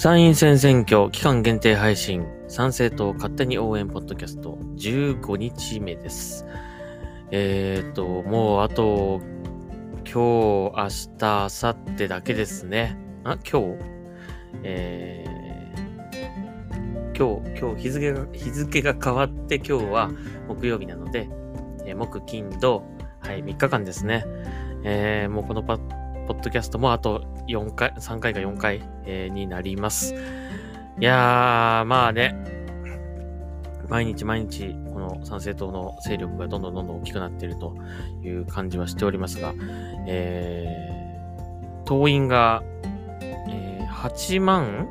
参院選選挙期間限定配信参政党勝手に応援ポッドキャスト15日目です。えっ、ー、と、もうあと今日、明日、明後日だけですね。あ、今日？えー、今日、今日日付が、日付が変わって今日は木曜日なので、えー、木、金、土、はい、3日間ですね。えー、もうこのパッポッドキャストもあと4回、3回か4回、えー、になります。いやー、まあね、毎日毎日、この参政党の勢力がどんどんどんどん大きくなっているという感じはしておりますが、えー、党員が、えー、8万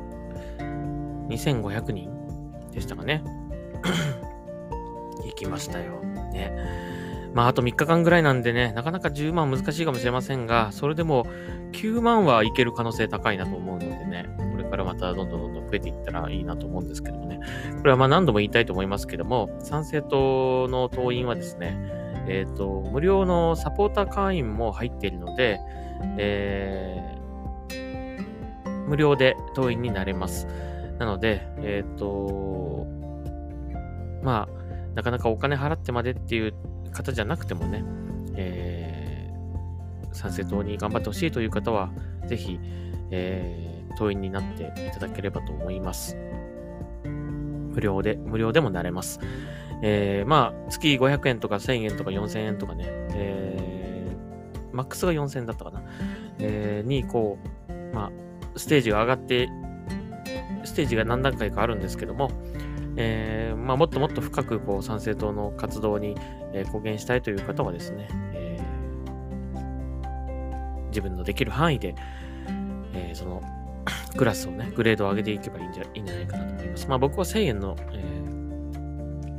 2500人でしたかね。行きましたよ。ね。まあ、あと3日間ぐらいなんでね、なかなか10万難しいかもしれませんが、それでも9万はいける可能性高いなと思うのでね、これからまたどんどんどんどん増えていったらいいなと思うんですけどもね。これはまあ何度も言いたいと思いますけども、参政党の党員はですね、えっ、ー、と、無料のサポーター会員も入っているので、えー、無料で党員になれます。なので、えっ、ー、と、まあ、なかなかお金払ってまでっていう方じゃなくてもね、えー、参政党に頑張ってほしいという方は、ぜひ、えー、党員になっていただければと思います。無料で、無料でもなれます。えー、まあ、月500円とか1000円とか4000円とかね、えー、マックスが4000円だったかな、えー、に、こう、まあ、ステージが上がって、ステージが何段階かあるんですけども、えー、まあ、もっともっと深くこう参政党の活動に、えー、貢献したいという方はですね、えー、自分のできる範囲で、えそのクラスをね、グレードを上げていけばいいんじゃいいんじゃないかなと思います。まあ僕は1000円の、え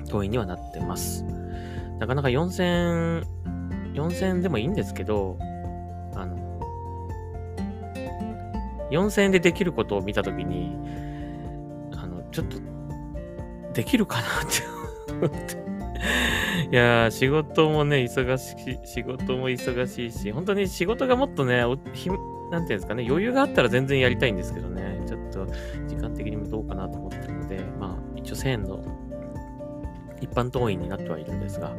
党員にはなってます。なかなか4000、4000でもいいんですけど、あの、4000円でできることを見たときに、あの、ちょっとできるかなって思って。いやー、仕事もね、忙しい、仕事も忙しいし、本当に仕事がもっとね、ひなんていうんですかね、余裕があったら全然やりたいんですけどね、ちょっと時間的にもどうかなと思ってるので、まあ、一応1000円の一般党員になってはいるんですが、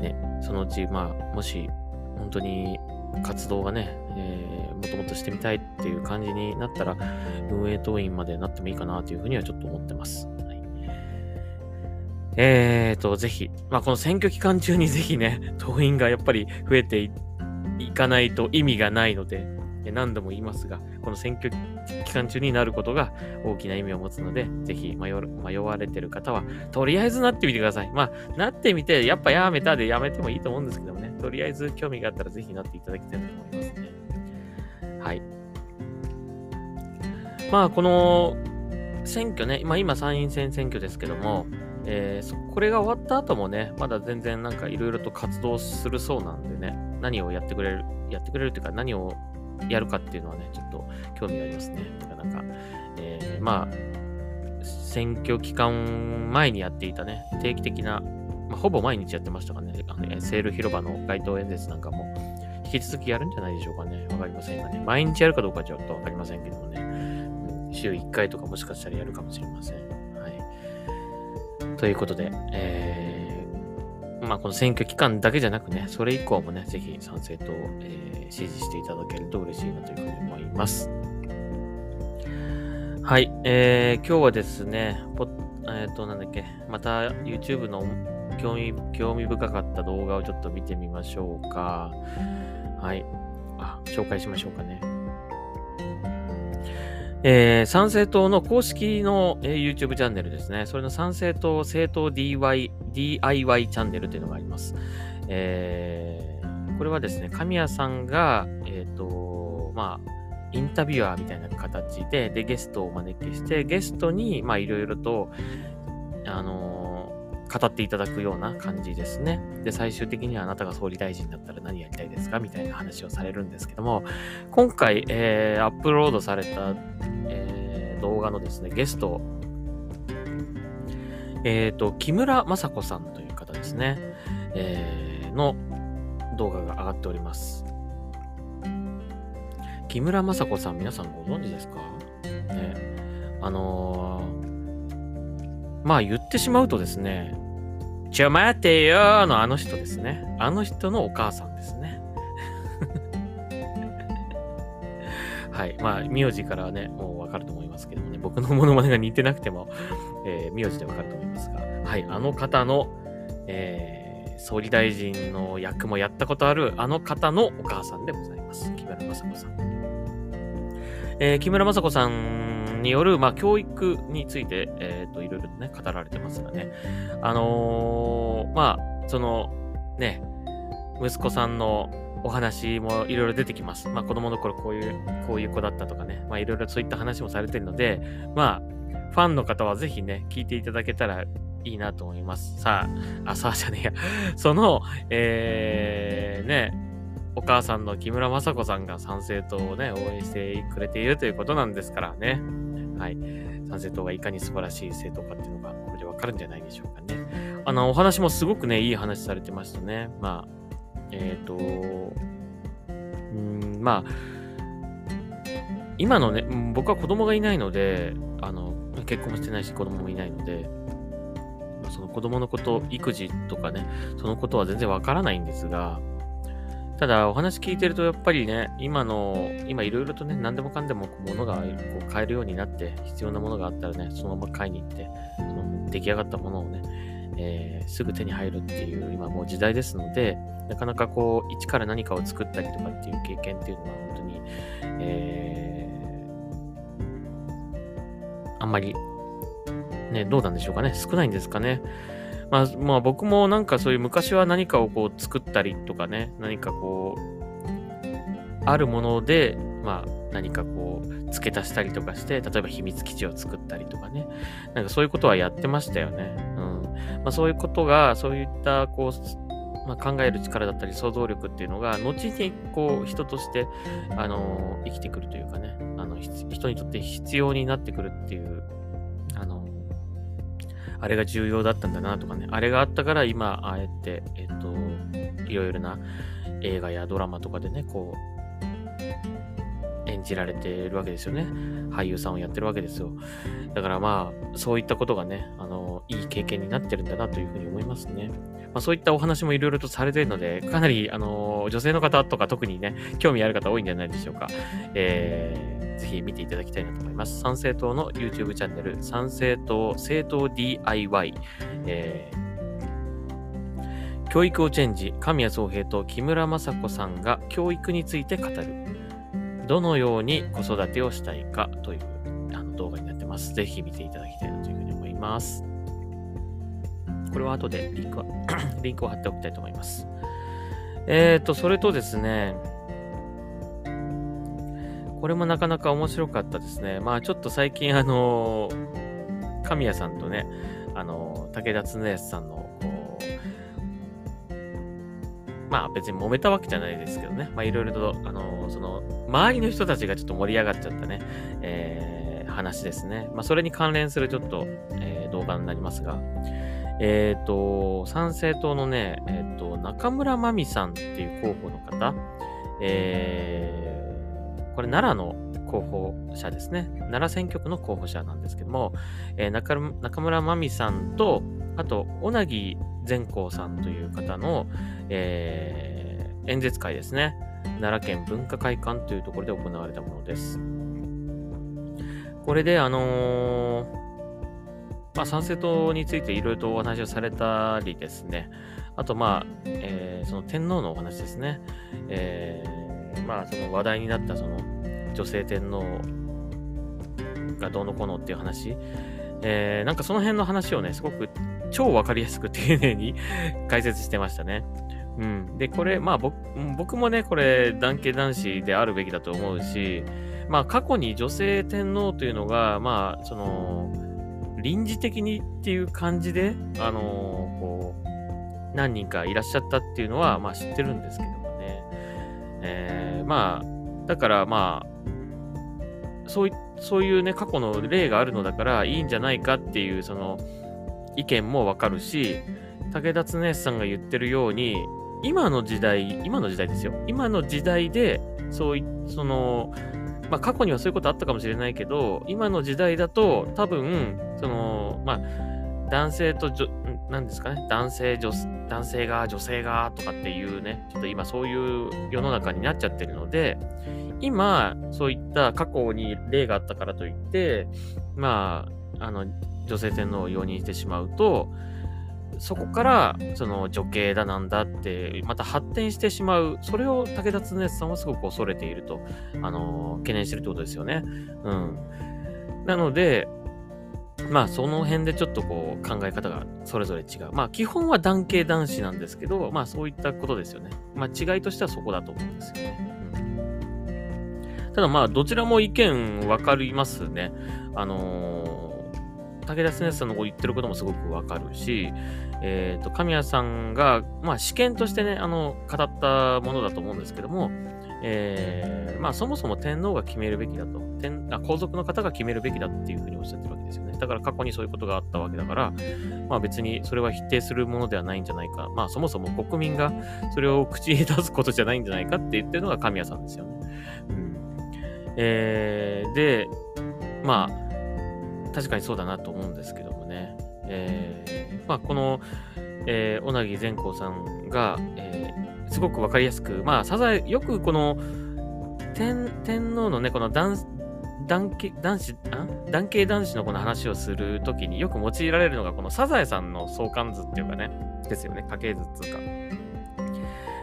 ね、そのうち、まあ、もし、本当に活動がね、えー、もっともっとしてみたいっていう感じになったら、運営党員までなってもいいかなというふうにはちょっと思ってます。えーと、ぜひ、まあ、この選挙期間中にぜひね、党員がやっぱり増えていかないと意味がないので、何度も言いますが、この選挙期間中になることが大きな意味を持つので、ぜひ迷迷われてる方は、とりあえずなってみてください。まあ、なってみて、やっぱやめたでやめてもいいと思うんですけどもね、とりあえず興味があったらぜひなっていただきたいと思いますね。はい。まあ、この選挙ね、まあ今参院選選挙ですけども、えー、これが終わった後もね、まだ全然なんかいろいろと活動するそうなんでね、何をやってくれる、やってくれるっていうか何をやるかっていうのはね、ちょっと興味がありますね。なかなか。えー、まあ、選挙期間前にやっていたね、定期的な、まあ、ほぼ毎日やってましたかね、あのセール広場の街頭演説なんかも、引き続きやるんじゃないでしょうかね。わかりませんがね。毎日やるかどうかちょっとわかりませんけどもね。週1回とかもしかしたらやるかもしれません。ということで、えー、まあ、この選挙期間だけじゃなくね、それ以降もね、ぜひ賛成と、えー、支持していただけると嬉しいなというふうに思います。はい、えー、今日はですね、ぽえっ、ー、と、なんだっけ、また YouTube の興味、興味深かった動画をちょっと見てみましょうか。はい。あ、紹介しましょうかね。えー、参政党の公式の、えー、YouTube チャンネルですね。それの参政党政党 DY DIY チャンネルというのがあります。えー、これはですね、神谷さんが、えっ、ー、と、まあ、インタビュアーみたいな形で、で、ゲストをお招きして、ゲストに、まあ、いろいろと、あの、語っていただくような感じですね。で、最終的にはあなたが総理大臣だったら何やりたいですかみたいな話をされるんですけども、今回、えー、アップロードされた、えー、動画のですね、ゲスト、えっ、ー、と、木村雅子さんという方ですね、えー、の動画が上がっております。木村雅子さん、皆さんご存知ですか、ねあのー、まあ言ってしまうとですね、ちょ待てよーのあの人ですね。あの人のお母さんですね。はい。まあ、名字からね、もうわかると思いますけどもね、僕のモノマネが似てなくても、えー、名字でわかると思いますが、はい。あの方の、えー、総理大臣の役もやったことあるあの方のお母さんでございます。木村雅子さん。えー、木村雅子さんによる、まあ、教育について、えっ、ー、と、いろいろとね、語られてますがね。あのー、まあ、その、ね、息子さんのお話もいろいろ出てきます。まあ、子供の頃こういう、こういう子だったとかね。まあ、いろいろそういった話もされてるので、まあ、ファンの方はぜひね、聞いていただけたらいいなと思います。さあ、あ、さあじゃねえや。その、えー、ね、お母さんの木村雅子さんが参政党をね、応援してくれているということなんですからね。はい。参政党がいかに素晴らしい政党かっていうのが、これでわかるんじゃないでしょうかね。あの、お話もすごくね、いい話されてましたね。まあ、えっ、ー、と、うん、まあ、今のね、僕は子供がいないので、あの、結婚もしてないし子供もいないので、その子供のこと、育児とかね、そのことは全然わからないんですが、ただ、お話聞いてると、やっぱりね、今の、今いろいろとね、何でもかんでも物がこう買えるようになって、必要なものがあったらね、そのまま買いに行って、その出来上がったものをね、えー、すぐ手に入るっていう今もう時代ですので、なかなかこう、一から何かを作ったりとかっていう経験っていうのは本当に、えー、あんまり、ね、どうなんでしょうかね。少ないんですかね。まあ、まあ僕もなんかそういう昔は何かをこう作ったりとかね、何かこう、あるもので、まあ何かこう、付け足したりとかして、例えば秘密基地を作ったりとかね、なんかそういうことはやってましたよね。うん。まあそういうことが、そういったこう、まあ、考える力だったり想像力っていうのが、後にこう人として、あの、生きてくるというかね、あの、人にとって必要になってくるっていうあれが重要だったんだなとかね、あれがあったから今、ああやって、えっ、と、いろいろな映画やドラマとかでね、こう、演じられてるわけですよね。俳優さんをやってるわけですよ。だからまあ、そういったことがね、あの、いい経験になってるんだなというふうに思いますね。まあ、そういったお話もいろいろとされてるので、かなり、あの、女性の方とか特にね、興味ある方多いんじゃないでしょうか。えーぜひ見ていただきたいなと思います。参政党の YouTube チャンネル、参政党政党 DIY、えー、教育をチェンジ、神谷宗平と木村雅子さんが教育について語る。どのように子育てをしたいかというあの動画になってます。ぜひ見ていただきたいなというふうに思います。これは後でリンクは リンクを貼っておきたいと思います。えっ、ー、と、それとですね、これもなかなか面白かったですね。まあちょっと最近あの神谷さんとね、あの武田恒康さんの、こう、まあ別に揉めたわけじゃないですけどね、まあいろいろと、あのその、周りの人たちがちょっと盛り上がっちゃったね、えー、話ですね。まあそれに関連するちょっと、えー、動画になりますが、えっ、ー、と、参政党のね、えっ、ー、と、中村真美さんっていう候補の方、えー、これ奈良の候補者ですね。奈良選挙区の候補者なんですけども、えー、中中村真美さんと、あと、小なぎ善光さんという方の、えー、演説会ですね。奈良県文化会館というところで行われたものです。これで、あのー、まあ、参政党についていろいろとお話をされたりですね。あと、まあ、えー、その天皇のお話ですね。えーまあ、その話題になったその女性天皇がどうのこうのっていう話、えー、なんかその辺の話をね、すごく超わかりやすく丁寧に解説してましたね。うん。で、これ、まあ僕もね、これ、男系男子であるべきだと思うし、まあ過去に女性天皇というのが、まあ、その、臨時的にっていう感じで、あのー、こう、何人かいらっしゃったっていうのは、まあ知ってるんですけどもね。えーまあ、だからまあ、そういそういうね、過去の例があるのだからいいんじゃないかっていう、その、意見もわかるし、武田恒さんが言ってるように、今の時代、今の時代ですよ。今の時代で、そうい、その、まあ過去にはそういうことあったかもしれないけど、今の時代だと多分、その、まあ、男性と女、なんですかね、男性、女、男性が、女性が、とかっていうね、ちょっと今そういう世の中になっちゃってるので、今、そういった過去に例があったからといって、まあ、あの、女性天皇を容認してしまうと、そこから、その女系だなんだって、また発展してしまう。それを武田恒さんはすごく恐れていると、あの、懸念してるってことですよね。うん。なので、まあその辺でちょっとこう考え方がそれぞれ違う。まあ基本は男系男子なんですけど、まあそういったことですよね。まあ違いとしてはそこだと思うんですよね。ただまあどちらも意見分かりますね。あのー、武田先生の言ってることもすごくわかるし、えっ、ー、と、神谷さんが、まあ試験としてね、あの、語ったものだと思うんですけども、えー、まあそもそも天皇が決めるべきだと。天あ皇族の方が決めるべきだっていうふうにおっしゃってるわけですよね。だから過去にそういうことがあったわけだから、まあ別にそれは否定するものではないんじゃないか。まあそもそも国民がそれを口に出すことじゃないんじゃないかって言ってるのが神谷さんですよね。うん。えー、で、まあ、確かにそうだなと思うんですけどもね。えー、まあこの、えー、小木善光さんが、えー、すごくわかりやすく、まあ、サザエ、よくこの、天、天皇のね、この男、男系、男子、あ？男系男子のこの話をするときによく用いられるのが、このサザエさんの相関図っていうかね、ですよね、家系図っていうか。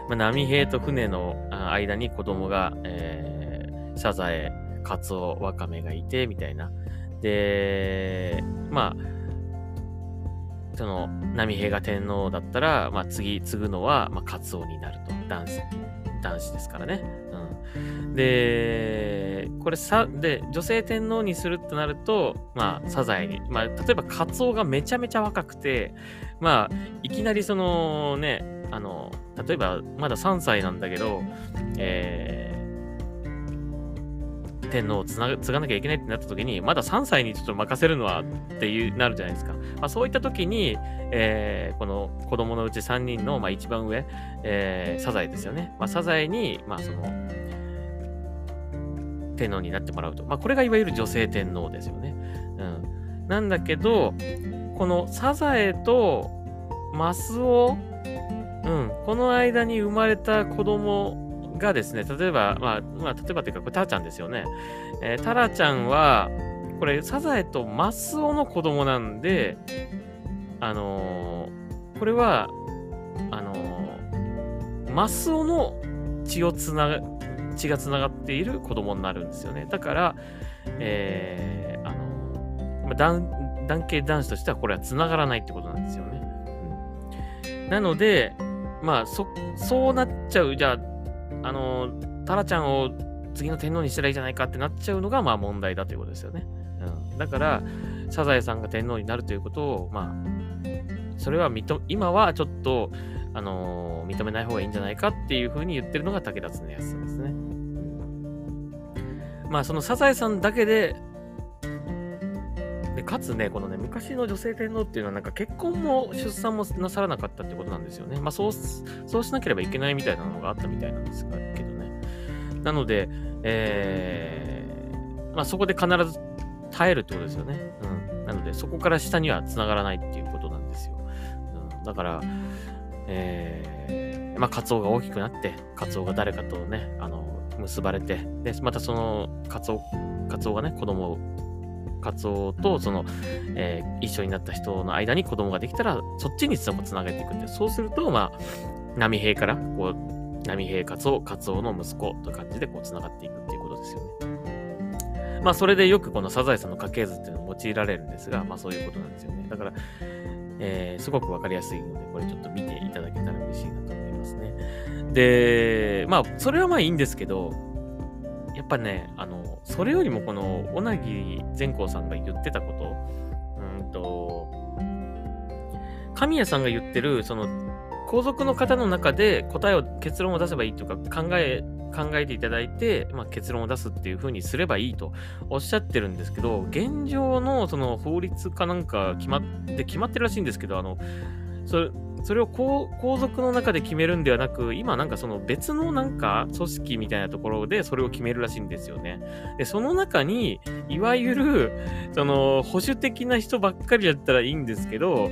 まあ、波平と船の間に子供が、えー、サザエ、カツオ、ワカメがいて、みたいな。で、まあ、その、波平が天皇だったら、まあ、次、継ぐのは、まあ、カツオになると。男子、男子ですからね。うん。で、これさ、で、女性天皇にするってなると、まあ、サザエに、まあ、例えばカツオがめちゃめちゃ若くて、まあ、いきなりそのね、あの、例えば、まだ3歳なんだけど、えー、天皇をつな継がなきゃいけないってなった時に、まだ3歳にちょっと任せるのはっていうなるじゃないですか。まあ、そういった時に、えー、この子供のうち3人の、まあ、一番上、えー、サザエですよね。まあ、サザエに、まあ、その、天皇になってもらうと。まあ、これがいわゆる女性天皇ですよね。うん。なんだけど、このサザエとマスオ、うん、この間に生まれた子供がですね、例えば、まあ、まあ、例えばというか、これタラちゃんですよね。えー、タラちゃんは、これ、サザエとマスオの子供なんで、あのー、これは、あのー、マスオの血をつなが、血がつながっている子供になるんですよね。だから、えー、あの、まあ、男、男系男子としてはこれはつながらないってことなんですよね。うん、なので、まあ、そ、そうなっちゃう、じゃあ、あの、タラちゃんを次の天皇にしたらいいじゃないかってなっちゃうのが、まあ問題だということですよね。うん。だから、サザエさんが天皇になるということを、まあ、それは認、今はちょっと、あの、認めない方がいいんじゃないかっていうふうに言ってるのが武田恒康さんですね。まあ、そのサザエさんだけで、で、かつね、このね、昔の女性天皇っていうのはなんか結婚も出産もなさらなかったってことなんですよね。まあそう、そうしなければいけないみたいなのがあったみたいなんですけどね。なので、えー、まあそこで必ず耐えるってことですよね。うん。なので、そこから下には繋がらないっていうことなんですよ。うん、だから、えー、まあ、カツオが大きくなって、カツオが誰かとね、あの、結ばれて、で、またその、カツオ、カツオがね、子供をカツオと、その、えー、一緒になった人の間に子供ができたら、そっちにつなげていくって。そうすると、まあ、波平から、こう、波平カツオ、カツオの息子という感じで、こう、繋がっていくっていうことですよね。まあ、それでよくこのサザエさんの家系図っていうのを用いられるんですが、まあ、そういうことなんですよね。だから、えー、すごくわかりやすいので、これちょっと見ていただけたら嬉しいなと思いますね。で、まあ、それはまあいいんですけど、っぱね、あの、それよりもこの、小なぎ善光さんが言ってたこと、うんと、神谷さんが言ってる、その、皇族の方の中で答えを、結論を出せばいいというか、考え、考えていただいて、まあ、結論を出すっていう風にすればいいとおっしゃってるんですけど、現状のその法律かなんか決まって、決まってるらしいんですけど、あの、それ、それを皇族の中で決めるんではなく、今なんかその別のなんか組織みたいなところでそれを決めるらしいんですよね。で、その中に、いわゆる、その保守的な人ばっかりだったらいいんですけど、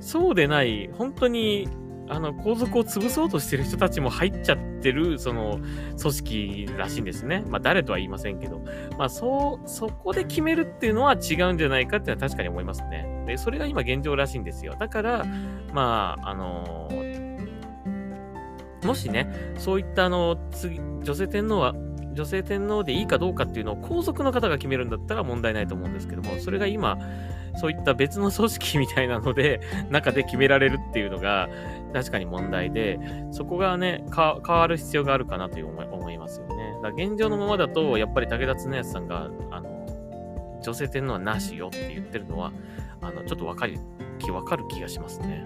そうでない、本当にあの、皇族を潰そうとしてる人たちも入っちゃってる、その、組織らしいんですね。まあ、誰とは言いませんけど。まあ、そう、そこで決めるっていうのは違うんじゃないかっていうのは確かに思いますね。で、それが今現状らしいんですよ。だから、まあ、あのもしね、そういったあの、次、女性天皇は、女性天皇でいいかどうかっていうのを皇族の方が決めるんだったら問題ないと思うんですけども、それが今、そういった別の組織みたいなので、中で決められるっていうのが、確かに問題で、そこがね、変わる必要があるかなという思い思いますよね。だ現状のままだと、やっぱり武田恒康さんが、あの、女性天皇はなしよって言ってるのは、あの、ちょっとわかる気、わかる気がしますね。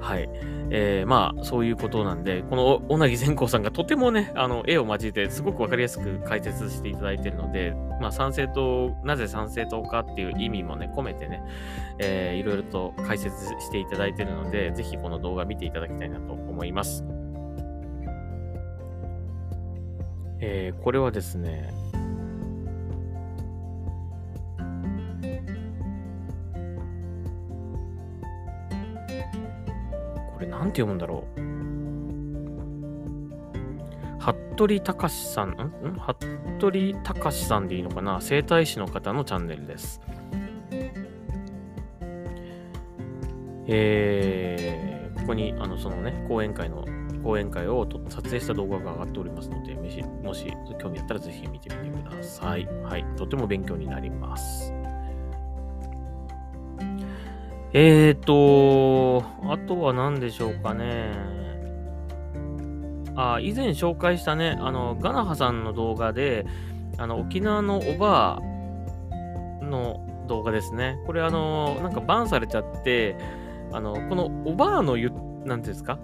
はい。えー、まあ、そういうことなんで、この小なぎ善光さんがとてもね、あの、絵を交えてすごくわかりやすく解説していただいているので、まあ、参政党、なぜ参政党かっていう意味もね、込めてね、えー、いろいろと解説していただいているので、ぜひこの動画見ていただきたいなと思います。えー、これはですね、これなんて読むんだろう。服部隆さん、ん？服部隆さんでいいのかな？整体師の方のチャンネルです。えー、ここに、あの、そのね、講演会の、講演会を撮影した動画が上がっておりますので、もし、もし興味あったらぜひ見てみてください。はい。とても勉強になります。えーと、あとは何でしょうかね。あ、以前紹介したね、あの、ガナハさんの動画で、あの、沖縄のおばあの動画ですね。これあの、なんかバンされちゃって、あの、このおばあの言、なんていうんですか？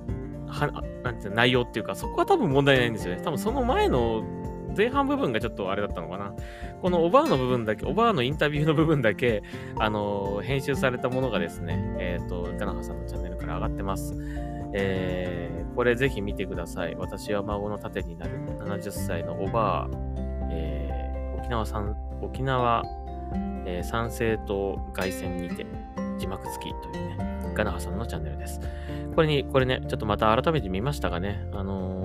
は、なんていう内容っていうか、そこは多分問題ないんですよね。多分その前の前半部分がちょっとあれだったのかな。このおばあの部分だけ、おばあのインタビューの部分だけ、あのー、編集されたものがですね、えっ、ー、と、ガナハさんのチャンネルから上がってます。えー、これぜひ見てください。私は孫の盾になる70歳のおばあ、えー、沖縄産、沖縄、えー、参政党凱旋にて、字幕付きというね、ガナハさんのチャンネルです。これに、これね、ちょっとまた改めて見ましたがね、あのー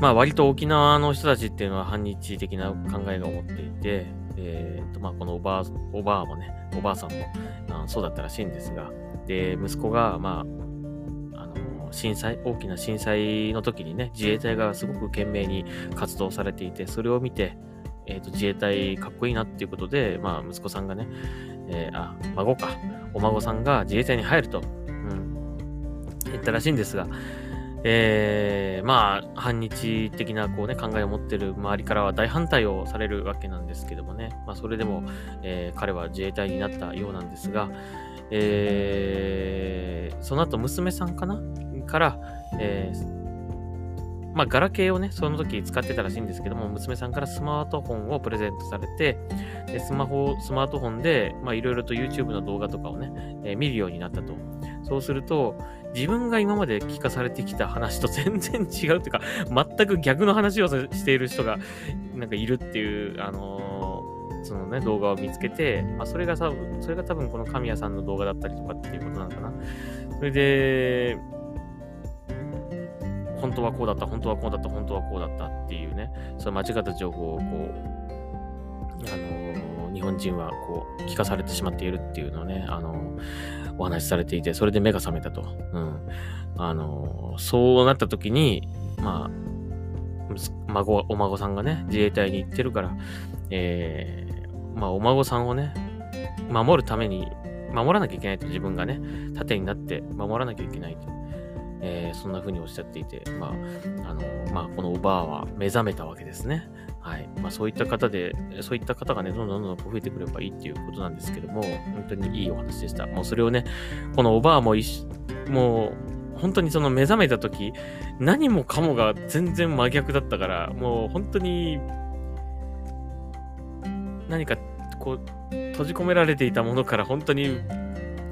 まあ割と沖縄の人たちっていうのは反日的な考えが持っていて、えーとまあ、このおばあ、おばあもね、おばあさんもあそうだったらしいんですが、で、息子が、まあ、震災、大きな震災の時にね、自衛隊がすごく懸命に活動されていて、それを見て、えーと、自衛隊かっこいいなっていうことで、まあ、息子さんがね、えー、あ、孫か、お孫さんが自衛隊に入ると、うん、言ったらしいんですが、えー、まあ、反日的なこう、ね、考えを持ってる周りからは大反対をされるわけなんですけどもね、まあ、それでも、えー、彼は自衛隊になったようなんですが、えー、その後娘さんかな？から、えー、まあ、ガラケーをね、その時使ってたらしいんですけども、娘さんからスマートフォンをプレゼントされて、でスマホ、スマートフォンで、まあ、いろいろと YouTube の動画とかをね、えー、見るようになったと。そうすると、自分が今まで聞かされてきた話と 全然違うっていうか、全く逆の話をしている人が、なんかいるっていう、あのー、そのね、動画を見つけて、まあ、それが多分、それが多分この神谷さんの動画だったりとかっていうことなのかな。それで、本当はこうだった、本当はこうだった、本当はこうだったっていうね、その間違った情報をこう、あのー、日本人はこう、聞かされてしまっているっていうのをね、あのーお話しされていて、それで目が覚めたと。うん。あの、そうなった時に、まあ、孫、お孫さんがね、自衛隊に行ってるから、えー、まあ、お孫さんをね、守るために、守らなきゃいけないと、自分がね、盾になって守らなきゃいけないと。えー、そんな風におっしゃっていて、まあ、あの、まあ、このおばあは目覚めたわけですね。はい。まあ、そういった方で、そういった方がね、どんどんどんどん増えてくればいいっていうことなんですけども、本当にいいお話でした。もうそれをね、このおばあももう、本当にその目覚めた時、何もかもが全然真逆だったから、もう本当に、何か、こう、閉じ込められていたものから本当に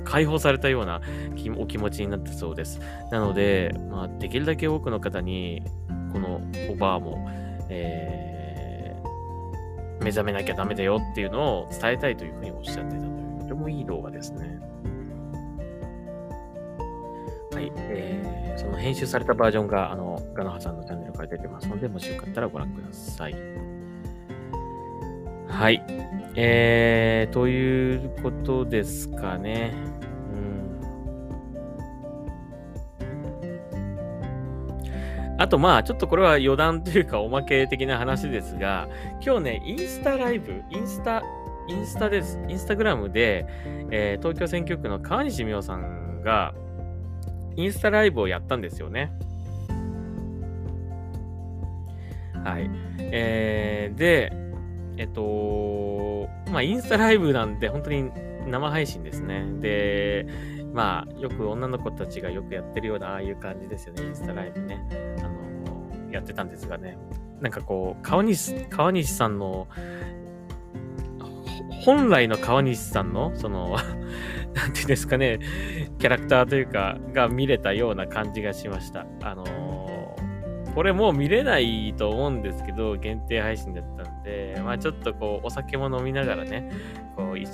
解放されたようなお気持ちになったそうです。なので、まあ、できるだけ多くの方に、このおばあも、えー、目覚めなきゃダメだよっていうのを伝えたいというふうにおっしゃってたという、とてもいい動画ですね。はい。えー、その編集されたバージョンが、あの、ガノハさんのチャンネルから出てますので、もしよかったらご覧ください。はい。えー、ということですかね。うん。あとまあ、ちょっとこれは余談というかおまけ的な話ですが、今日ね、インスタライブ、インスタ、インスタです。インスタグラムで、えー、東京選挙区の川西美桜さんが、インスタライブをやったんですよね。はい。えー、で、えっと、まあ、インスタライブなんで、本当に生配信ですね。で、まあ、よく女の子たちがよくやってるような、ああいう感じですよね、インスタライブね。あの、やってたんですがね。なんかこう、川西、川西さんの、本来の川西さんの、そのなんていうんですかね、キャラクターというか、が見れたような感じがしました。あの、これもう見れないと思うんですけど、限定配信だったんで、まあちょっとこう、お酒も飲みながらね、こう、い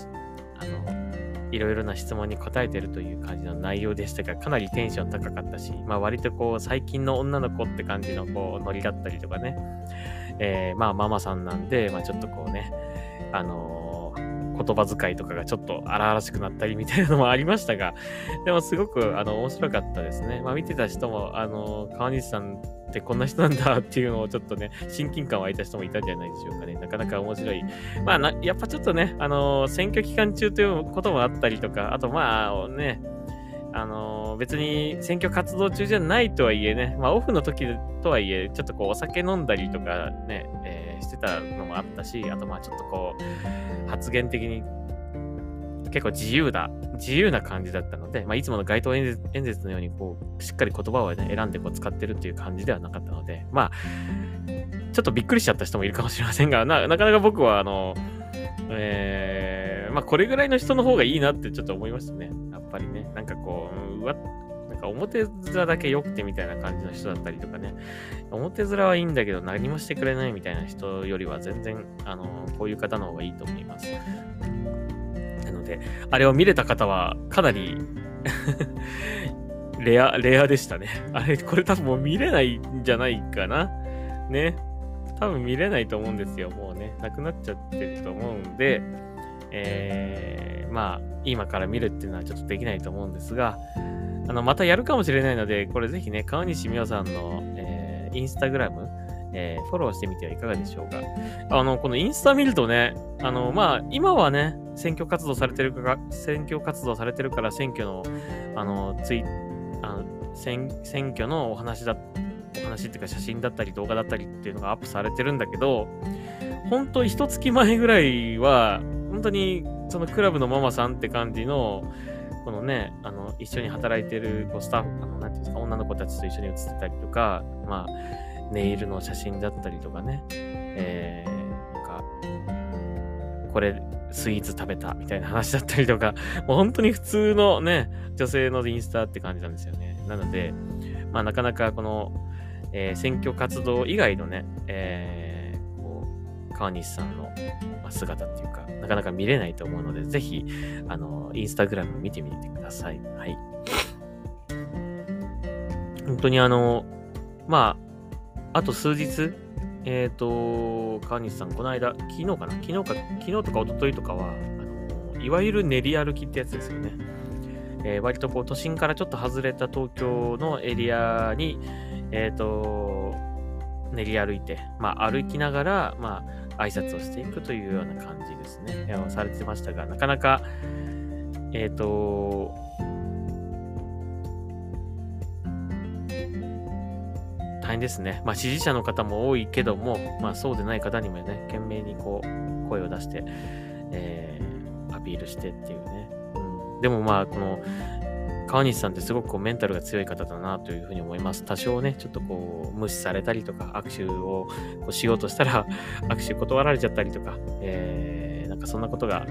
あの、いろいろな質問に答えてるという感じの内容でしたが、かなりテンション高かったし、まあ割とこう、最近の女の子って感じのこう、ノリだったりとかね、えー、まあママさんなんで、まあちょっとこうね、あのー言葉遣いとかがちょっと荒々しくなったりみたいなのもありましたが、でもすごくあの面白かったですね。まあ見てた人も、あの、川西さんってこんな人なんだっていうのをちょっとね、親近感湧いた人もいたんじゃないでしょうかね。なかなか面白い。まあ、やっぱちょっとね、あの、選挙期間中ということもあったりとか、あとまあね、あの別に選挙活動中じゃないとはいえね、まあオフの時とはいえ、ちょっとこうお酒飲んだりとかね、してたのもあったし、あとまあちょっとこう、発言的に結構自由だ、自由な感じだったので、まあいつもの街頭演説のようにこう、しっかり言葉をね、選んでこう使ってるっていう感じではなかったので、まあ、ちょっとびっくりしちゃった人もいるかもしれませんが、なかなか僕はあの、えー、まあこれぐらいの人の方がいいなってちょっと思いましたね。やっぱりね、なんかこう、うわ、なんか表面だけ良くてみたいな感じの人だったりとかね、表面はいいんだけど何もしてくれないみたいな人よりは全然、あの、こういう方の方がいいと思います。なので、あれを見れた方はかなり レア、レアでしたね。あれ、これ多分もう見れないんじゃないかな。ね。多分見れないと思うんですよ。もうね、なくなっちゃってると思うんで、えー、まあ、今から見るっていうのはちょっとできないと思うんですが、あの、またやるかもしれないので、これぜひね、川西美桜さんの、えー、インスタグラム、えー、フォローしてみてはいかがでしょうか。あの、このインスタ見るとね、あの、まあ、今はね、選挙活動されてるか選挙活動されてるから選挙の、あの、ツイあの選選挙のお話だ、お話っていうか写真だったり動画だったりっていうのがアップされてるんだけど、本当に一月前ぐらいは、本当にそのクラブのママさんって感じの、このね、あの、一緒に働いてるこうスタッフ、あの、なんていうんですか、女の子たちと一緒に写ってたりとか、まあ、ネイルの写真だったりとかね、えー、なんか、これ、スイーツ食べたみたいな話だったりとか、もう本当に普通のね、女性のインスタって感じなんですよね。なので、まあなかなかこの、えー、選挙活動以外のね、えー、こう、川西さんの姿っていうか、なかなか見れないと思うので、ぜひ、あの、インスタグラム見てみてください。はい。本当にあの、まあ、あと数日、えっ、ー、と、川西さん、この間、昨日かな？昨日か、昨日とか一昨日とかは、あの、いわゆる練り歩きってやつですよね。えー、割とこう、都心からちょっと外れた東京のエリアに、えっ、ー、と、練り歩いて、まあ、歩きながら、まあ、挨拶をしていくというような感じですね。されてましたが、なかなか、えっ、ー、と、大変ですね。まあ、支持者の方も多いけども、まあ、そうでない方にもね、懸命にこう、声を出して、えー、アピールしてっていうね。うん、でもまあ、この、川西さんってすごくこうメンタルが強い方だなというふうに思います。多少ね、ちょっとこう、無視されたりとか、握手をこうしようとしたら、握手断られちゃったりとか、えー、なんかそんなことが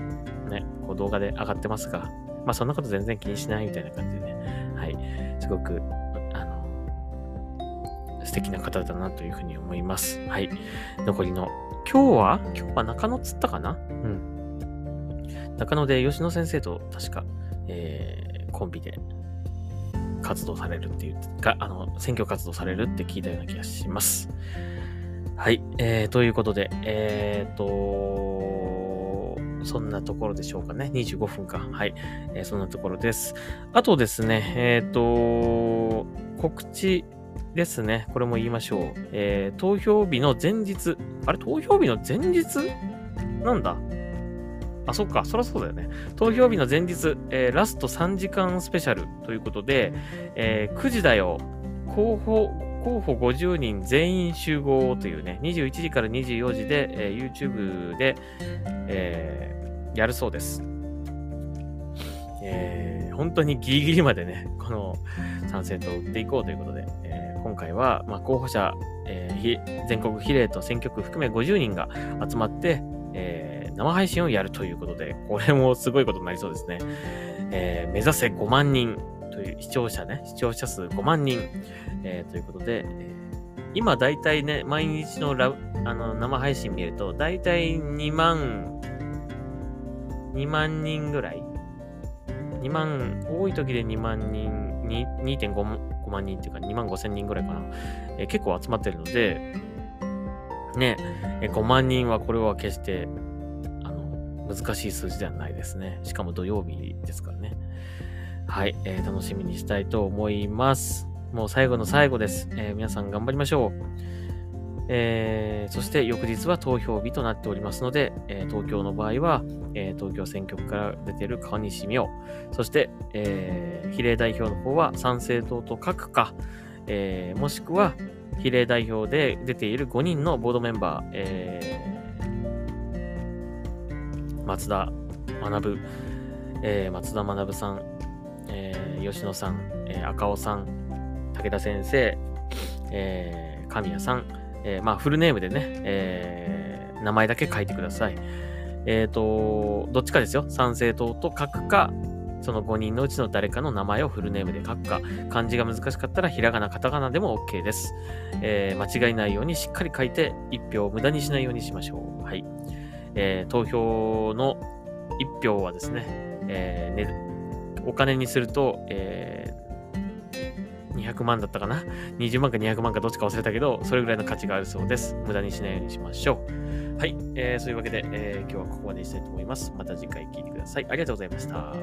ね、こう動画で上がってますが、まあそんなこと全然気にしないみたいな感じでね、はい、すごく、あの、素敵な方だなというふうに思います。はい。残りの、今日は？今日は中野つったかな？うん。中野で吉野先生と確か、えー、コンビで活動されるっていうか、あの、選挙活動されるって聞いたような気がします。はい。えー、ということで、えーと、そんなところでしょうかね。25分か。はい。えー、そんなところです。あとですね、えーと、告知ですね。これも言いましょう。えー、投票日の前日。あれ？投票日の前日？なんだ？あ、そっか、そらそうだよね。投票日の前日、えー、ラスト3時間スペシャルということで、えー、9時だよ、候補、候補50人全員集合というね、21時から24時で、えー、YouTube で、えー、やるそうです。えー、本当にギリギリまでね、この参政党を打っていこうということで、えー、今回は、まあ、候補者、えー、全国比例と選挙区含め50人が集まって、えー生配信をやるということで、これもすごいことになりそうですね。えー、目指せ5万人という視聴者ね、視聴者数5万人、えー、ということで、え、今だいたいね、毎日のラあの生配信見ると、だいたい2万、2万人ぐらい ?2 万、多い時で2万人、2.5万人っていうか2万5千人ぐらいかな。えー、結構集まってるので、ね、5万人はこれは決して難しい数字ではないですね。しかも土曜日ですからね。はい、えー、楽しみにしたいと思います。もう最後の最後です。えー、皆さん頑張りましょう。えー、そして翌日は投票日となっておりますので、えー、東京の場合は、えー、東京選挙区から出ている川西美桜、そして、え比例代表の方は参政党と書くか、えもしくは比例代表で出ている5人のボードメンバー、え松田学、えー、松田学さん、えー、吉野さん、えー、赤尾さん、武田先生、えー、神谷さん、えー、まあフルネームでね、えー、名前だけ書いてください。えっ、ー、と、どっちかですよ。参政党と書くか、その5人のうちの誰かの名前をフルネームで書くか、漢字が難しかったらひらがな、カタカナでも OK です。えー、間違いないようにしっかり書いて、1票を無駄にしないようにしましょう。はい。えー、投票の1票はですね、えー、ねお金にすると、えー、200万だったかな ?20 万か200万かどっちか忘れたけど、それぐらいの価値があるそうです。無駄にしないようにしましょう。はい。えー、そういうわけで、えー、今日はここまでにしたいと思います。また次回聴いてください。ありがとうございました。